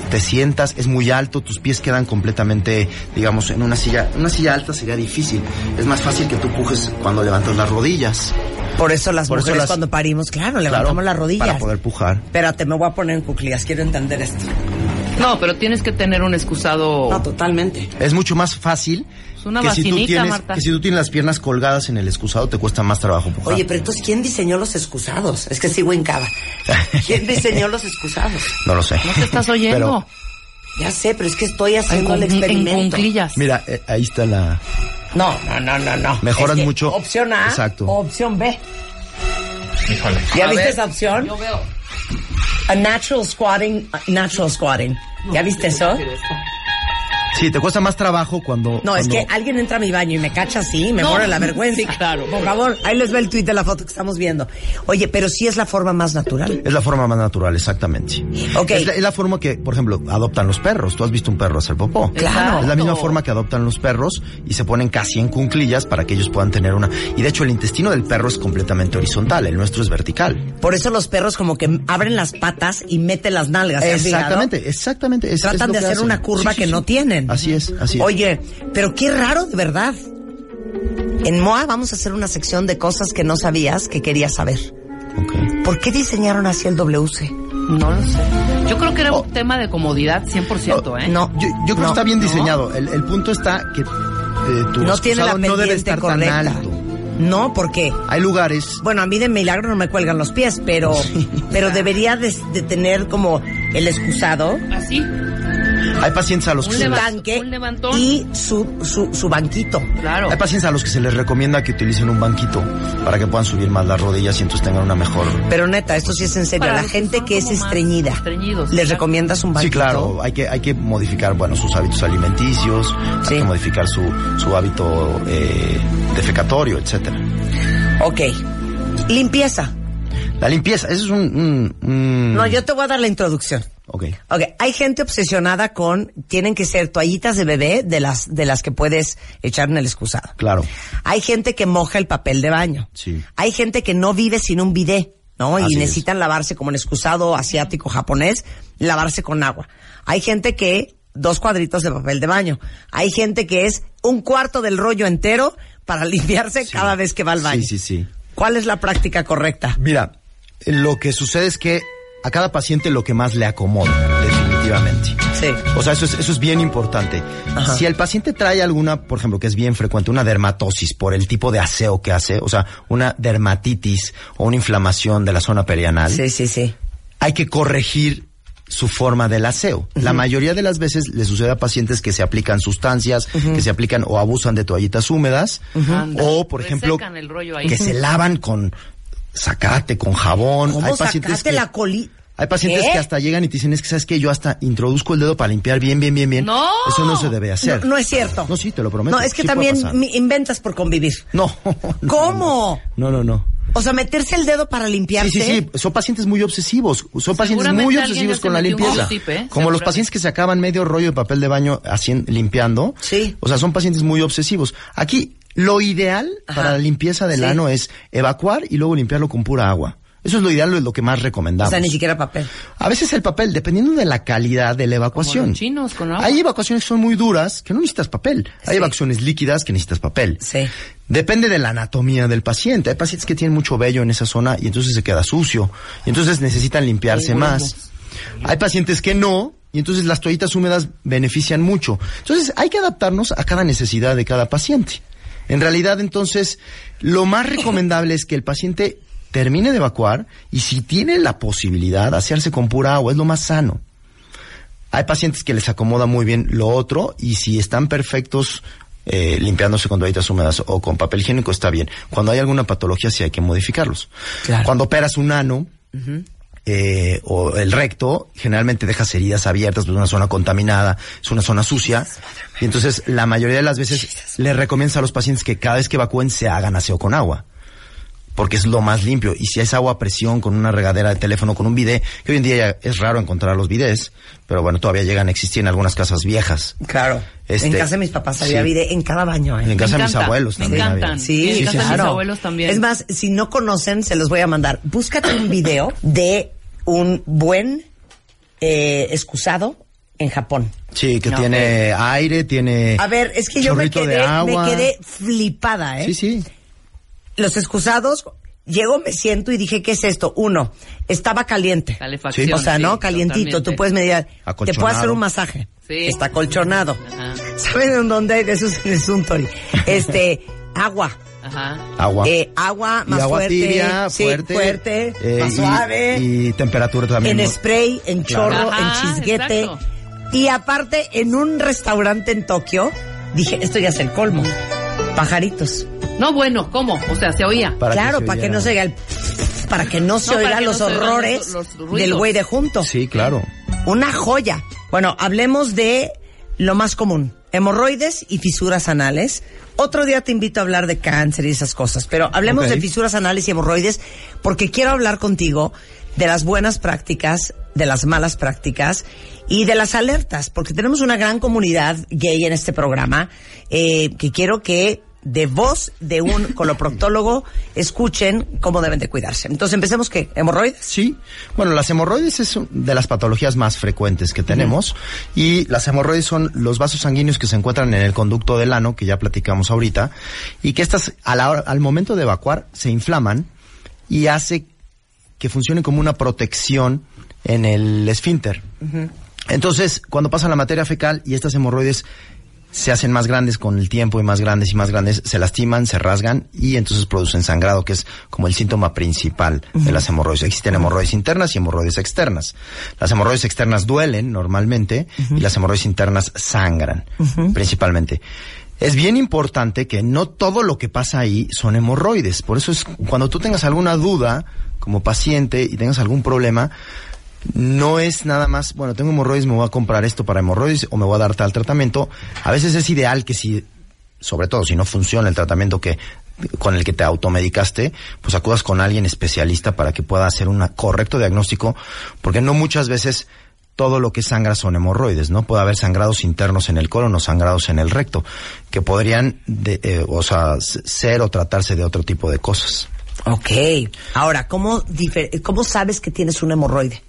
te sientas, es muy alto, tus pies quedan completamente, digamos, en una silla, una silla alta sería difícil. Es más fácil que tú pujes cuando levantas las rodillas. Por eso las Por eso mujeres las- cuando parimos, claro, levantamos Claro, las rodillas. Para poder pujar. Espérate, me voy a poner en cuclillas, quiero entender esto. No, pero tienes que tener un excusado. No, totalmente. Es mucho más fácil una que si, tú tienes, Marta. que si tú tienes las piernas colgadas en el excusado, te cuesta más trabajo empujar. Oye, pero entonces, ¿quién diseñó los excusados? Es que sigo en cava. ¿Quién diseñó los excusados? no lo sé. No te estás oyendo. Ya sé, pero es que estoy en, haciendo el en experimento. cunclillas. Mira, eh, ahí está la... No, no, no, no, no. Mejoran Es que mucho. Opción A Exacto. o opción B. Híjole. ¿Ya A viste ver, esa opción? Yo veo. A natural squatting, a natural squatting. ¿Ya viste eso? Sí, te cuesta más trabajo cuando... No, es que alguien entra a mi baño y me cacha así, me No. muere la vergüenza. Sí, claro. Por favor, ahí les ve el tweet de la foto que estamos viendo. Oye, pero sí es la forma más natural. Es la forma más natural, exactamente. Ok. Es la, es la forma que, por ejemplo, adoptan los perros. Tú has visto un perro hacer popó. Claro. Es la misma forma que adoptan los perros y se ponen casi en cunclillas para que ellos puedan tener una... Y de hecho el intestino del perro es completamente horizontal, el nuestro es vertical. Por eso los perros como que abren las patas y meten las nalgas. Exactamente, exactamente. es- Tratan de hacer hacen. una curva Sí, sí, que sí. no tienen. Así es, así es. Oye, pero qué raro de verdad. En MOA vamos a hacer una sección de cosas que no sabías que querías saber. Ok. ¿Por qué diseñaron así el WC? No lo sé. Yo creo que era un tema de comodidad 100%, ¿eh? No, Yo, yo creo no, que está bien no. diseñado. El, el punto está que eh, tu No tiene la no debe estar correcta. tan alto. No, porque Hay lugares bueno, a mí de milagro no me cuelgan los pies, pero pero debería de, de tener como el excusado, Así. Hay pacientes a los que Un se les, leva- tanque un levantón. y su, su, su banquito. Claro. hay pacientes a los que se les recomienda que utilicen un banquito para que puedan subir más las rodillas y entonces tengan una mejor. Pero neta, esto sí es en serio. Para la gente que es estreñida, estreñidos, ¿les claro. recomiendas un Sí, banquito? claro, hay que, hay que modificar, bueno, sus hábitos alimenticios, Sí. hay que modificar su, su hábito eh, defecatorio, etcétera. Ok. Limpieza. La limpieza, eso es un... un- un- No, yo te voy a dar la introducción. Ok. Ok, hay gente obsesionada con, tienen que ser toallitas de bebé de las, de las que puedes echar en el excusado. Claro. Hay gente que moja el papel de baño. Sí. Hay gente que no vive sin un bidet, ¿no? Así y es. necesitan lavarse como en excusado asiático, japonés, lavarse con agua. Hay gente que dos cuadritos de papel de baño. Hay gente que es un cuarto del rollo entero para limpiarse Sí. cada vez que va al baño. Sí, sí, sí. ¿Cuál es la práctica correcta? Mira, lo que sucede es que a cada paciente lo que más le acomoda, definitivamente. Sí. O sea, eso es, eso es bien importante. Ajá. Si el paciente trae alguna, por ejemplo, que es bien frecuente, una dermatosis por el tipo de aseo que hace, o sea, una dermatitis o una inflamación de la zona perianal, Sí, sí, sí. hay que corregir su forma del aseo. La mayoría de las veces le sucede a pacientes que se aplican sustancias, que se aplican o abusan de toallitas húmedas, o, por ejemplo, Resecan el rollo ahí. que se lavan con zacate, con jabón. ¿Cómo hay pacientes que, la coli? hay pacientes ¿Qué? que hasta llegan y te dicen, es que sabes que yo hasta introduzco el dedo para limpiar bien, bien, bien, bien. ¡No! Eso no se debe hacer. No, no es cierto. No, sí, te lo prometo. No, es que Sí también inventas por convivir. No, no, ¿Cómo? No, no, no. O sea, meterse el dedo para Sí, limpiarse. sí, sí, son pacientes muy obsesivos, son pacientes muy obsesivos con la limpieza. ¿eh? Como los pacientes que se acaban medio rollo de papel de baño haciendo, limpiando. Sí. O sea, son pacientes muy obsesivos. Aquí, lo ideal Ajá. para la limpieza del Sí. ano es evacuar y luego limpiarlo con pura agua. Eso es lo ideal, es lo que más O recomendamos. sea, ni siquiera papel. A veces el papel, dependiendo de la calidad de la evacuación. los chinos, con agua. Hay evacuaciones que son muy duras, que no necesitas papel. Hay evacuaciones líquidas que necesitas papel. Sí. Depende de la anatomía del paciente. Hay pacientes que tienen mucho vello en esa zona y entonces se queda sucio. Y entonces necesitan limpiarse más. Hay pacientes que no, y entonces las toallitas húmedas benefician mucho. Entonces hay que adaptarnos a cada necesidad de cada paciente. En realidad, entonces, lo más recomendable es que el paciente termine de evacuar y si tiene la posibilidad, hacerse con pura agua, es lo más sano. Hay pacientes que les acomoda muy bien lo otro y si están perfectos eh, limpiándose con toallitas húmedas o con papel higiénico está bien. Cuando hay alguna patología sí hay que modificarlos. Claro. Cuando operas un ano eh, o el recto, generalmente dejas heridas abiertas, pues es una zona contaminada, es una zona sucia. Y entonces la mayoría de las veces le recomiendas a los pacientes que cada vez que evacúen se hagan aseo con agua porque es lo más limpio. Y si es agua a presión con una regadera de teléfono, con un bidet, que hoy en día ya es raro encontrar los bidets, pero bueno, todavía llegan a existir en algunas casas viejas. Claro. Este, en casa de mis papás había sí. bidet en cada baño. ¿eh? En casa de mis abuelos me también. había. encantan. Sí, En sí, casa de mis claro. abuelos también. Es más, si no conocen, se los voy a mandar. Búscate un video de un buen eh, excusado en Japón. Sí, que No, tiene aire, tiene. A ver, es que yo me quedé, me quedé flipada, ¿eh? Sí, sí. Los excusados, llego, me siento y dije, ¿qué es esto? Uno, estaba caliente. Calefacción. O sea, ¿no? sí, Calientito. totalmente. Tú puedes medir. Te puedo hacer un masaje. Sí. Está colchonado. Ajá. ¿Saben en dónde hay de esos en el Suntory? Este, agua. Ajá. Agua. Eh, agua y más agua fuerte. tibia, sí, fuerte. fuerte, eh, más y- suave. Y, temperatura también. en ¿no? spray, en Claro. chorro, Ajá, en chisguete. exacto. Y aparte, en un restaurante en Tokio, dije, esto ya es el colmo. Pajaritos. No, bueno, ¿cómo? O sea, se oía. Para que claro, se para que no se oiga el... Para que no se No, oigan no los horrores los- los ruidos. del güey de junto. Sí, claro. Una joya. Bueno, hablemos de lo más común. Hemorroides y fisuras anales. Otro día te invito a hablar de cáncer y esas cosas, pero hablemos de fisuras anales y hemorroides porque quiero hablar contigo de las buenas prácticas, de las malas prácticas y de las alertas, porque tenemos una gran comunidad gay en este programa eh, que quiero que de voz de un coloproctólogo escuchen cómo deben de cuidarse. Entonces empecemos que hemorroides. Sí, bueno, las hemorroides es de las patologías más frecuentes que tenemos y las hemorroides son los vasos sanguíneos que se encuentran en el conducto del ano, que ya platicamos ahorita, y que estas a la hora- al momento de evacuar se inflaman y hace que funcionen como una protección en el esfínter. Entonces, cuando pasa la materia fecal y estas hemorroides se hacen más grandes con el tiempo y más grandes y más grandes, se lastiman, se rasgan y entonces producen sangrado, que es como el síntoma principal de las hemorroides. Existen hemorroides internas y hemorroides externas. Las hemorroides externas duelen normalmente y las hemorroides internas sangran principalmente. Es bien importante que no todo lo que pasa ahí son hemorroides. Por eso es cuando tú tengas alguna duda como paciente y tengas algún problema, no es nada más, bueno, tengo hemorroides, me voy a comprar esto para hemorroides o me voy a dar tal tratamiento. A veces es ideal que si, sobre todo si no funciona el tratamiento que con el que te automedicaste, pues acudas con alguien especialista para que pueda hacer un correcto diagnóstico, porque no muchas veces todo lo que sangra son hemorroides, ¿no? Puede haber sangrados internos en el colon o sangrados en el recto, que podrían, de, eh, o sea, ser o tratarse de otro tipo de cosas. Ok. Ahora, ¿cómo, ¿cómo sabes que tienes un hemorroide?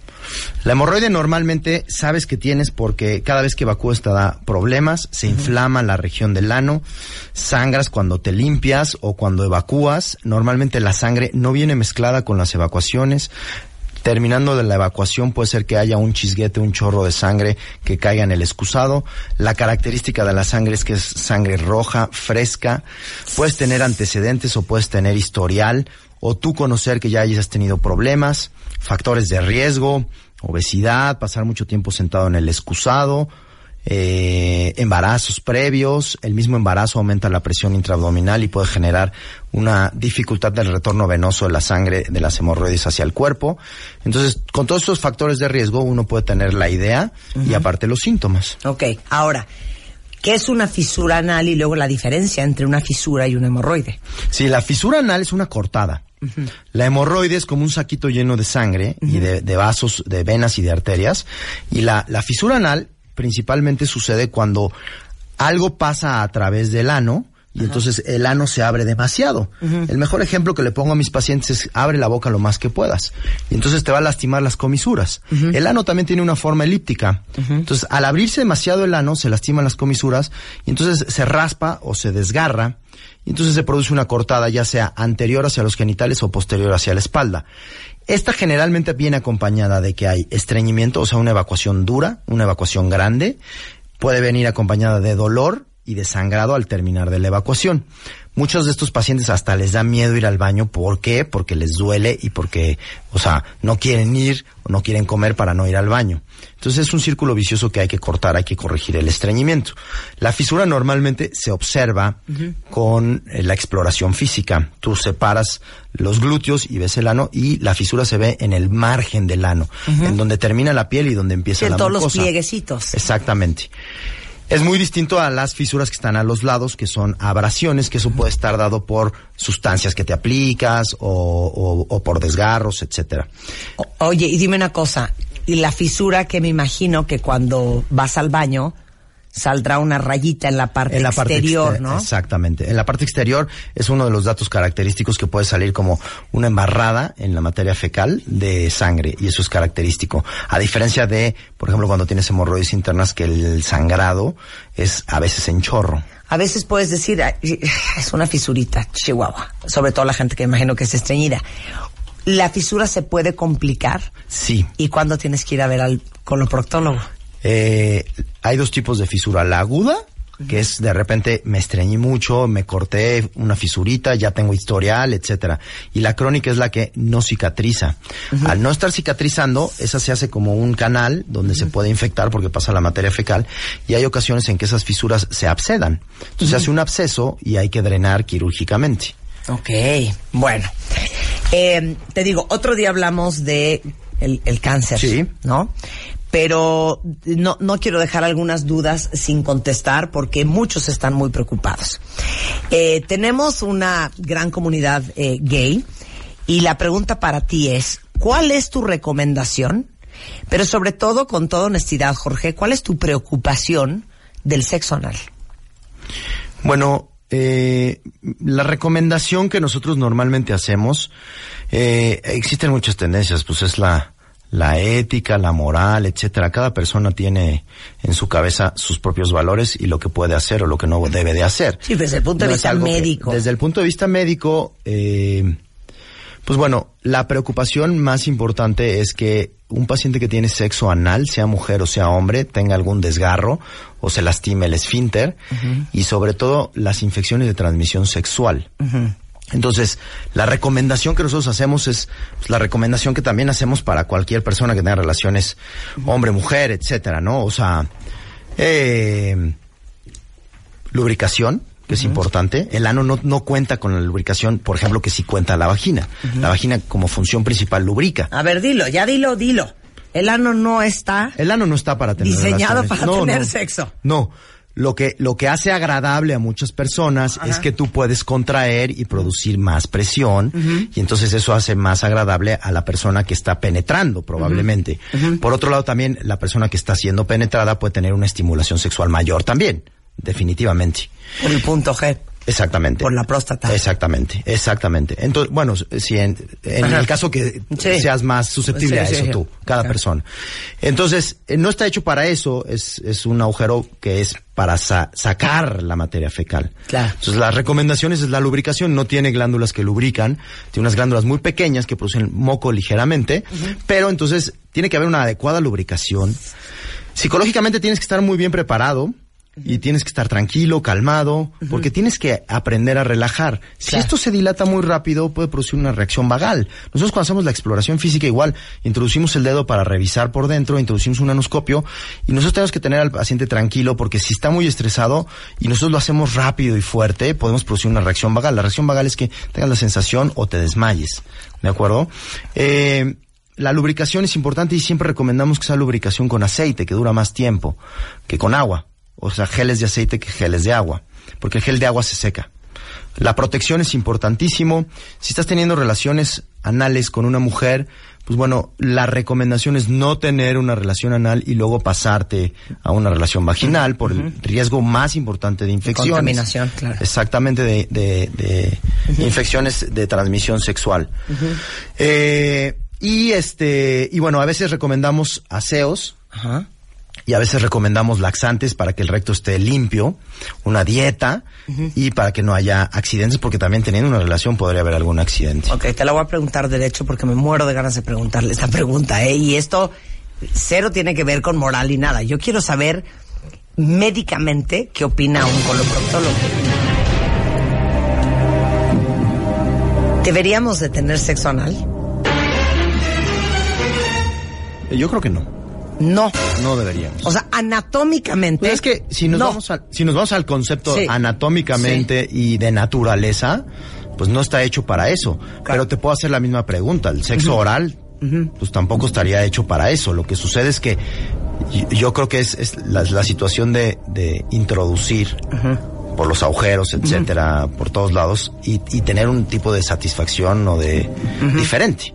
La hemorroide normalmente sabes que tienes porque cada vez que evacúas te da problemas, se inflama la región del ano, sangras cuando te limpias o cuando evacúas. Normalmente la sangre no viene mezclada con las evacuaciones. Terminando de la evacuación puede ser que haya un chisguete, un chorro de sangre que caiga en el excusado. La característica de la sangre es que es sangre roja, fresca. Puedes tener antecedentes o puedes tener historial o tú conocer que ya hayas tenido problemas, factores de riesgo, obesidad, pasar mucho tiempo sentado en el excusado, eh, embarazos previos, el mismo embarazo aumenta la presión intraabdominal y puede generar una dificultad del retorno venoso de la sangre de las hemorroides hacia el cuerpo. Entonces, con todos estos factores de riesgo, uno puede tener la idea y aparte los síntomas. Ok. Ahora, ¿qué es una fisura anal y luego la diferencia entre una fisura y un hemorroide? Sí, la fisura anal es una cortada. La hemorroide es como un saquito lleno de sangre y de, de vasos, de venas y de arterias. Y la, la fisura anal principalmente sucede cuando algo pasa a través del ano y entonces el ano se abre demasiado. El mejor ejemplo que le pongo a mis pacientes es abre la boca lo más que puedas. Y entonces te va a lastimar las comisuras. El ano también tiene una forma elíptica. Entonces al abrirse demasiado el ano se lastiman las comisuras y entonces se raspa o se desgarra y entonces se produce una cortada ya sea anterior hacia los genitales o posterior hacia la espalda. Esta generalmente viene acompañada de que hay estreñimiento, o sea, una evacuación dura, una evacuación grande. Puede venir acompañada de dolor y de sangrado al terminar de la evacuación. Muchos de estos pacientes hasta les da miedo ir al baño. ¿Por qué? Porque les duele y porque, o sea, no quieren ir o no quieren comer para no ir al baño. Entonces es un círculo vicioso que hay que cortar, hay que corregir el estreñimiento. La fisura normalmente se observa con eh, la exploración física. Tú separas los glúteos y ves el ano y la fisura se ve en el margen del ano, en donde termina la piel y donde empieza en la todos los plieguecitos. Exactamente. Es muy distinto a las fisuras que están a los lados, que son abrasiones, que eso puede estar dado por sustancias que te aplicas o, o- o por desgarros, etcétera. Oye, y dime una cosa, y la fisura que me imagino que cuando vas al baño saldrá una rayita en la parte en la parte exterior, exter- ¿no? Exactamente. En la parte exterior es uno de los datos característicos que puede salir como una embarrada en la materia fecal de sangre y eso es característico. A diferencia de, por ejemplo, cuando tienes hemorroides internas que el sangrado es a veces en chorro. A veces puedes decir, "Ay, es una fisurita, chihuahua. Sobre todo la gente que imagino que es estreñida. La fisura se puede complicar. Sí. ¿Y cuándo tienes que ir a ver al coloproctólogo? Eh, hay dos tipos de fisura. La aguda, que es de repente me estreñí mucho, me corté una fisurita, ya tengo historial, etcétera. Y la crónica es la que no cicatriza. Al no estar cicatrizando, esa se hace como un canal donde se puede infectar porque pasa la materia fecal y hay ocasiones en que esas fisuras se abscedan. Entonces se hace un absceso y hay que drenar quirúrgicamente. Ok, bueno. Eh, te digo, otro día hablamos de el, el cáncer, Sí. ¿no? Pero no, no quiero dejar algunas dudas sin contestar porque muchos están muy preocupados. Eh, tenemos una gran comunidad eh, gay y la pregunta para ti es, ¿cuál es tu recomendación? Pero sobre todo, con toda honestidad, Jorge, ¿cuál es tu preocupación del sexo anal? Bueno, eh, la recomendación que nosotros normalmente hacemos, eh, existen muchas tendencias, pues es la, la ética, la moral, etcétera. Cada persona tiene en su cabeza sus propios valores y lo que puede hacer o lo que no debe de hacer. Sí, desde el punto de No vista que- médico. desde el punto de vista médico, eh, pues bueno, la preocupación más importante es que un paciente que tiene sexo anal, sea mujer o sea hombre, tenga algún desgarro o se lastime el esfínter y sobre todo las infecciones de transmisión sexual. Entonces, la recomendación que nosotros hacemos es pues, la recomendación que también hacemos para cualquier persona que tenga relaciones hombre-mujer, etcétera, ¿no? O sea, eh, lubricación, que es importante. El ano no, no cuenta con la lubricación, por ejemplo, que sí cuenta la vagina. La vagina como función principal lubrica. A ver, dilo, ya dilo, dilo. El ano no está. El ano no está para tener Diseñado relaciones. para No, tener no. sexo. No. Lo que, lo que hace agradable a muchas personas es que tú puedes contraer y producir más presión y entonces eso hace más agradable a la persona que está penetrando probablemente. Por otro lado también la persona que está siendo penetrada puede tener una estimulación sexual mayor también, definitivamente. Por el punto G. Exactamente. Por la próstata. Exactamente, exactamente. Entonces, bueno, si en, el caso que Sí. seas más susceptible Sí, a eso sí. tú, cada Claro. persona. Entonces, eh, no está hecho para eso, es, es un agujero que es para sa- sacar la materia fecal. Claro. Entonces, las recomendaciones es la lubricación, no tiene glándulas que lubrican, tiene unas glándulas muy pequeñas que producen moco ligeramente, pero entonces tiene que haber una adecuada lubricación. Psicológicamente tienes que estar muy bien preparado y tienes que estar tranquilo, calmado, porque tienes que aprender a relajar. Si Claro. esto se dilata muy rápido, puede producir una reacción vagal. Nosotros cuando hacemos la exploración física igual, introducimos el dedo para revisar por dentro, introducimos un anoscopio y nosotros tenemos que tener al paciente tranquilo porque si está muy estresado y nosotros lo hacemos rápido y fuerte, podemos producir una reacción vagal. La reacción vagal es que tengas la sensación o te desmayes. ¿De acuerdo? Eh, la lubricación es importante y siempre recomendamos que sea lubricación con aceite, que dura más tiempo que con agua. O sea, geles de aceite que geles de agua. Porque el gel de agua se seca. La protección es importantísimo. Si estás teniendo relaciones anales con una mujer, pues bueno, la recomendación es no tener una relación anal y luego pasarte a una relación vaginal por el riesgo más importante de infecciones. Contaminación, claro. Exactamente, de, de- de infecciones de transmisión sexual. Eh, y este, y bueno, a veces recomendamos aseos, Ajá. Y a veces recomendamos laxantes para que el recto esté limpio, una dieta y para que no haya accidentes, porque también teniendo una relación podría haber algún accidente. Ok, te la voy a preguntar derecho porque me muero de ganas de preguntarle esta pregunta, ¿eh? Y esto cero tiene que ver con moral y nada. Yo quiero saber médicamente qué opina un coloproctólogo. ¿Deberíamos de tener sexo anal? Yo creo que no, No. no deberíamos. O sea, anatómicamente. Pues es que si nos no. vamos al, si nos vamos al concepto Sí. anatómicamente y de naturaleza, pues no está hecho para eso. Pero te puedo hacer la misma pregunta. El sexo oral, pues tampoco estaría hecho para eso. Lo que sucede es que yo creo que es, es la, la situación de, de introducir por los agujeros, etcétera, por todos lados y, y tener un tipo de satisfacción o de diferente.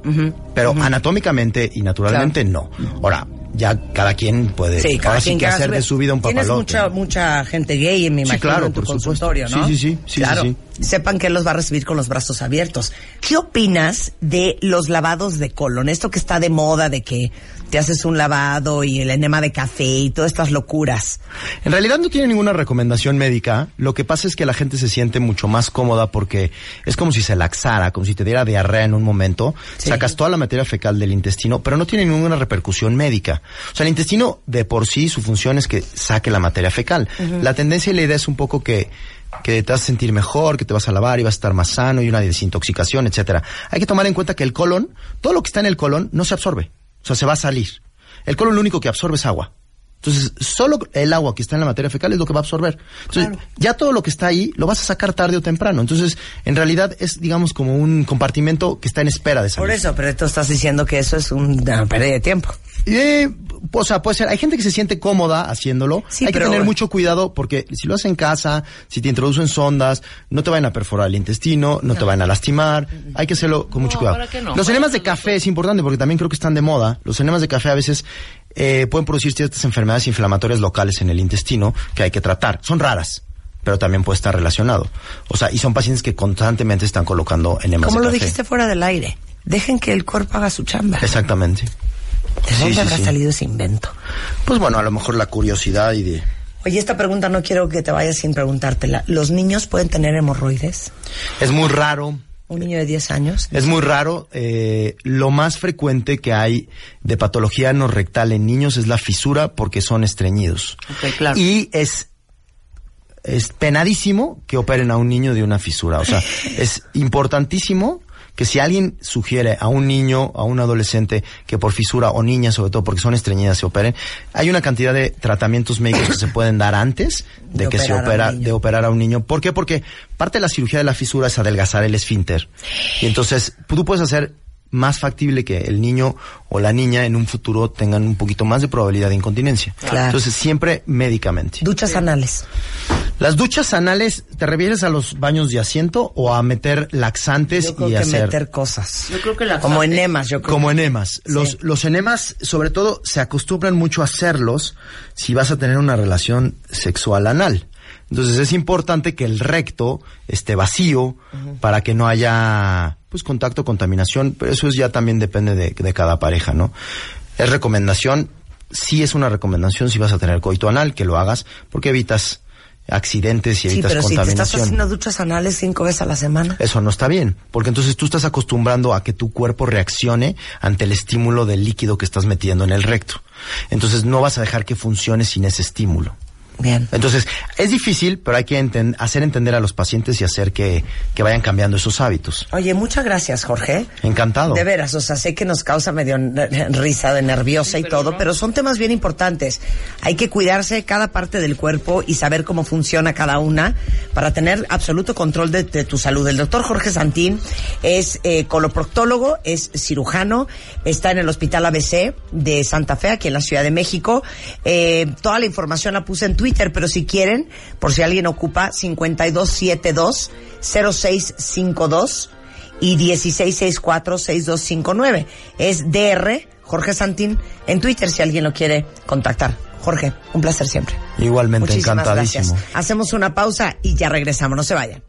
Pero anatómicamente y naturalmente no. Ahora, ya cada quien puede Sí, cada ahora sí quien que hacer de su vida un Tienes papalote. mucha, mucha gente gay, me Sí, imagino, claro, en tu por supuesto. consultorio, ¿no? Sí, sí, sí, sí, claro. sí, Sepan que él los va a recibir con los brazos abiertos. ¿Qué opinas de los lavados de colon? Esto que está de moda de que te haces un lavado y el enema de café y todas estas locuras. En realidad no tiene ninguna recomendación médica. Lo que pasa es que la gente se siente mucho más cómoda porque es como si se laxara, como si te diera diarrea en un momento. Sí. Sacas toda la materia fecal del intestino, pero no tiene ninguna repercusión médica. O sea, el intestino de por sí su función es que saque la materia fecal. La tendencia y la idea es un poco que que te vas a sentir mejor, que te vas a lavar y vas a estar más sano y una desintoxicación, etcétera. Hay que tomar en cuenta que el colon, todo lo que está en el colon no se absorbe. O sea, se va a salir. El colon lo único que absorbe es agua. Entonces, solo el agua que está en la materia fecal es lo que va a absorber. Entonces, ya todo lo que está ahí lo vas a sacar tarde o temprano. Entonces, en realidad es, digamos, como un compartimento que está en espera de salir. Por eso, pero tú estás diciendo que eso es una pérdida de tiempo. Eh, o sea, puede ser. Hay gente que se siente cómoda haciéndolo. Sí, Hay que tener mucho cuidado porque si lo haces en casa, si te introducen sondas, no te van a perforar el intestino, no, te van a lastimar. Hay que hacerlo con mucho cuidado. ¿para qué no? Los enemas de café es importante porque también creo que están de moda. Los enemas de café a veces eh, pueden producir ciertas enfermedades inflamatorias locales en el intestino que hay que tratar. Son raras. Pero también puede estar relacionado. O sea, y son pacientes que constantemente están colocando enemas Como de lo café. dijiste fuera del aire. Dejen que el cuerpo haga su chamba. Exactamente. ¿De dónde sí, habrá sí. salido ese invento? Pues bueno, a lo mejor la curiosidad y de... Oye, esta pregunta no quiero que te vayas sin preguntártela. ¿Los niños pueden tener hemorroides? Es muy raro. ¿Un niño de 10 años? Es muy raro. eh, lo más frecuente que hay de patología no rectal en niños es la fisura porque son estreñidos. Claro. Y es, es penadísimo que operen a un niño de una fisura. O sea, es importantísimo que si alguien sugiere a un niño, a un adolescente que por fisura o niña sobre todo porque son estreñidas se operen, hay una cantidad de tratamientos médicos que se pueden dar antes de, De que se opera, de operar a un niño. ¿Por qué? Porque parte de la cirugía de la fisura es adelgazar el esfínter. Y entonces tú puedes hacer más factible que el niño o la niña en un futuro tengan un poquito más de probabilidad de incontinencia. Claro. Entonces siempre médicamente. Duchas anales. Las duchas anales, ¿te refieres a los baños de asiento o a meter laxantes Yo creo y que hacer meter cosas. Yo creo que la Como enemas, yo creo. como enemas? Los, Sí. los enemas, sobre todo, se acostumbran mucho a hacerlos si vas a tener una relación sexual anal. Entonces es importante que el recto esté vacío para que no haya pues contacto, contaminación, pero eso es ya también depende de, de cada pareja, ¿no? Es recomendación, sí es una recomendación si vas a tener coito anal, que lo hagas, porque evitas accidentes y Sí, evitas pero si te estás contaminación. haciendo duchas anales cinco veces a la semana. Eso no está bien, porque entonces tú estás acostumbrando a que tu cuerpo reaccione ante el estímulo del líquido que estás metiendo en el recto. Entonces no vas a dejar que funcione sin ese estímulo. Bien. Entonces, es difícil, pero hay que enten- hacer entender a los pacientes y hacer que, que vayan cambiando esos hábitos. Oye, muchas gracias, Jorge. Encantado. De veras, o sea, sé que nos causa medio risa de nerviosa y todo, pero son temas bien importantes. Hay que cuidarse cada parte del cuerpo y saber cómo funciona cada una para tener absoluto control de, de tu salud. El doctor Jorge Santín es eh, coloproctólogo, es cirujano, está en el Hospital ABC de Santa Fe, aquí en la Ciudad de México. Eh, toda la información la puse en Twitter, pero si quieren, por si alguien ocupa, 5272 0652 y 1664-6259. Es DR Jorge Santín en Twitter si alguien lo quiere contactar. Jorge, un placer siempre. Igualmente, Muchísimas encantadísimo. gracias. Hacemos una pausa y ya regresamos. No se vayan.